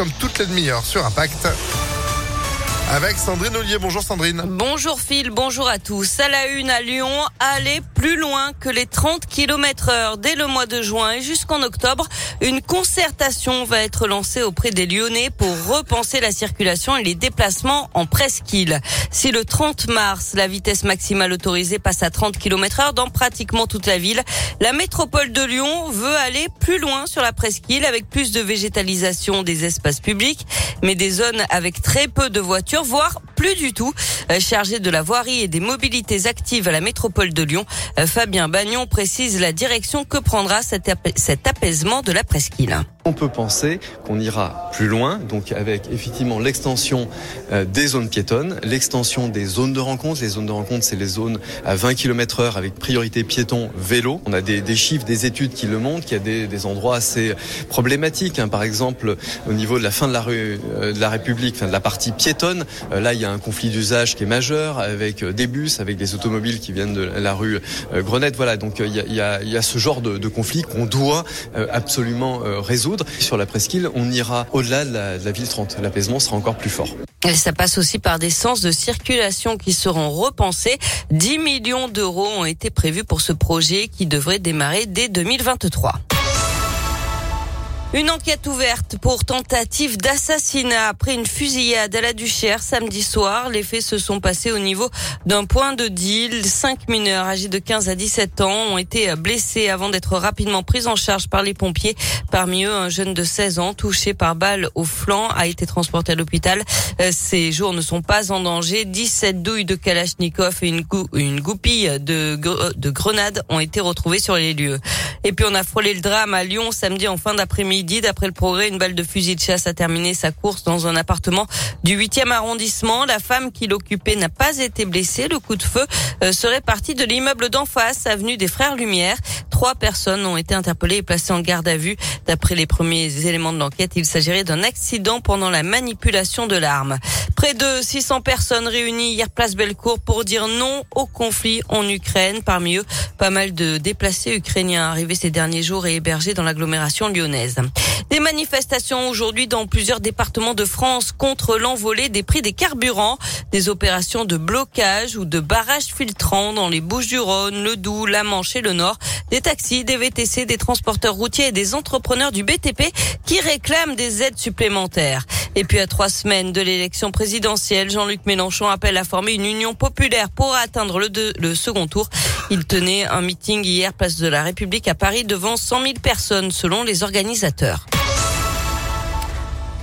comme toutes les demi-heures sur Impact. Avec Sandrine Ollier. Bonjour Sandrine. Bonjour Phil, bonjour à tous. À la une à Lyon, aller plus loin que les 30 km heure dès le mois de juin et jusqu'en octobre. Une concertation va être lancée auprès des Lyonnais pour repenser la circulation et les déplacements en presqu'île. Si le 30 mars, la vitesse maximale autorisée passe à 30 km heure dans pratiquement toute la ville, la métropole de Lyon veut aller plus loin sur la presqu'île avec plus de végétalisation des espaces publics, mais des zones avec très peu de voitures voire plus du tout. Euh, chargé de la voirie et des mobilités actives à la métropole de Lyon, euh, Fabien Bagnon précise la direction que prendra cet, apaisement de la presqu'île. On peut penser qu'on ira plus loin, donc avec effectivement l'extension euh, des zones piétonnes, l'extension des zones de rencontre. Les zones de rencontre, c'est les zones à 20 km heure avec priorité piéton, vélo. On a des, chiffres, des études qui le montrent, qu'il y a des, endroits assez problématiques. Hein. Par exemple, au niveau de la fin de la rue de la République, de la partie piétonne, là il y a un conflit d'usage qui est majeur avec des bus, avec des automobiles qui viennent de la rue Grenette. Voilà, donc il y a, ce genre de, conflit qu'on doit absolument résoudre. Sur la presqu'île, on ira au-delà de, la, ville 30. L'apaisement sera encore plus fort. Ça passe aussi par des sens de circulation qui seront repensés. 10 millions d'euros ont été prévus pour ce projet qui devrait démarrer dès 2023. Une enquête ouverte pour tentative d'assassinat après une fusillade à la Duchère samedi soir. Les faits se sont passés au niveau d'un point de deal. Cinq mineurs âgés de 15 à 17 ans ont été blessés avant d'être rapidement pris en charge par les pompiers. Parmi eux, un jeune de 16 ans touché par balle au flanc a été transporté à l'hôpital. Ces jours ne sont pas en danger. 17 douilles de Kalachnikov et une, goupille de, de grenades ont été retrouvées sur les lieux. Et puis on a frôlé le drame à Lyon samedi en fin d'après-midi midi. D'après le progrès, une balle de fusil de chasse a terminé sa course dans un appartement du 8e arrondissement. La femme qui l'occupait n'a pas été blessée. Le coup de feu euh, serait parti de l'immeuble d'en face, avenue des Frères Lumière. Trois personnes ont été interpellées et placées en garde à vue. D'après les premiers éléments de l'enquête, il s'agirait d'un accident pendant la manipulation de l'arme. Près de 600 personnes réunies hier place Bellecour pour dire non au conflit en Ukraine. Parmi eux, pas mal de déplacés ukrainiens arrivés ces derniers jours et hébergés dans l'agglomération lyonnaise. Des manifestations aujourd'hui dans plusieurs départements de France contre l'envolée des prix des carburants, des opérations de blocage ou de barrage filtrant dans les Bouches-du-Rhône, le Doubs, la Manche et le Nord, des taxis, des VTC, des transporteurs routiers et des entrepreneurs du BTP qui réclament des aides supplémentaires. Et puis à trois semaines de l'élection présidentielle, Jean-Luc Mélenchon appelle à former une union populaire pour atteindre le, le second tour. Il tenait un meeting hier place de la République à Paris devant 100 000 personnes selon les organisateurs.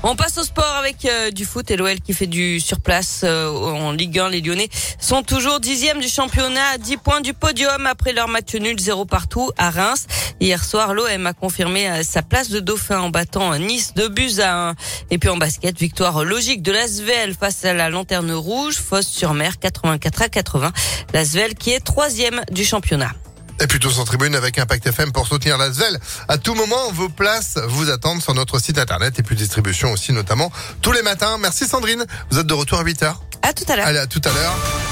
On passe au sport avec euh, du foot et l'OL qui fait du surplace euh, en Ligue 1. Les Lyonnais sont toujours dixième du championnat à 10 points du podium après leur match nul zéro partout à Reims. Hier soir, l'OM a confirmé euh, sa place de dauphin en battant Nice de buts à 1. Et puis en basket, victoire logique de l'Asvel face à la Lanterne Rouge, Fosse sur mer 84 à 80. L'Asvel qui est troisième du championnat. Et puis tous en tribune avec Impact FM pour soutenir la ZEL. À tout moment, vos places vous attendent sur notre site internet et puis distribution aussi notamment tous les matins. Merci Sandrine. Vous êtes de retour à 8h. À tout à l'heure. Allez, à tout à l'heure.